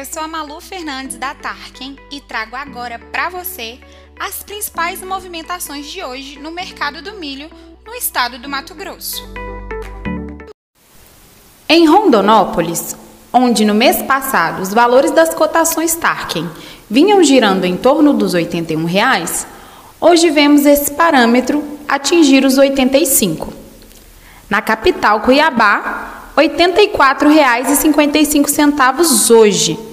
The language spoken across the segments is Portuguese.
Eu sou a Malu Fernandes da Tarkin e trago agora para você as principais movimentações de hoje no mercado do milho no estado do Mato Grosso. Em Rondonópolis, onde no mês passado os valores das cotações Tarkin vinham girando em torno dos 81 reais, hoje vemos esse parâmetro atingir os 85. Na capital Cuiabá, R$ 84,55 hoje.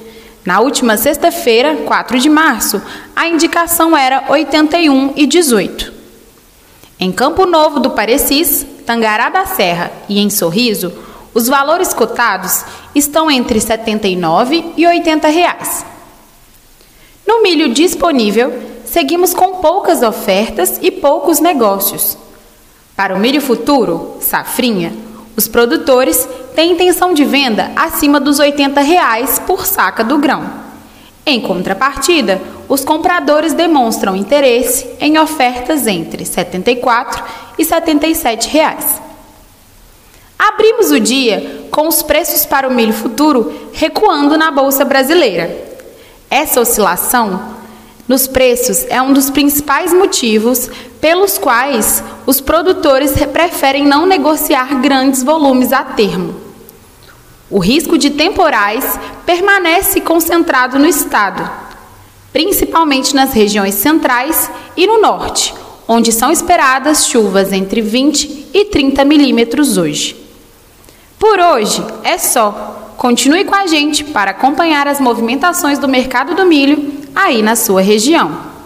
Na última sexta-feira, 4 de março, a indicação era R$ 81,18. Em Campo Novo do Parecis, Tangará da Serra e em Sorriso, os valores cotados estão entre R$ 79 e 80 reais. No milho disponível, seguimos com poucas ofertas e poucos negócios. Para o milho futuro, safrinha, os produtores têm intenção de venda acima dos 80 reais por saca do grão. Em contrapartida, os compradores demonstram interesse em ofertas entre R$ 74 e 77 reais. Abrimos o dia com os preços para o milho futuro recuando na bolsa brasileira. Essa oscilação nos preços é um dos principais motivos pelos quais os produtores preferem não negociar grandes volumes a termo. O risco de temporais permanece concentrado no estado, principalmente nas regiões centrais e no norte, onde são esperadas chuvas entre 20 e 30 milímetros hoje. Por hoje é só. Continue com a gente para acompanhar as movimentações do mercado do milho aí na sua região.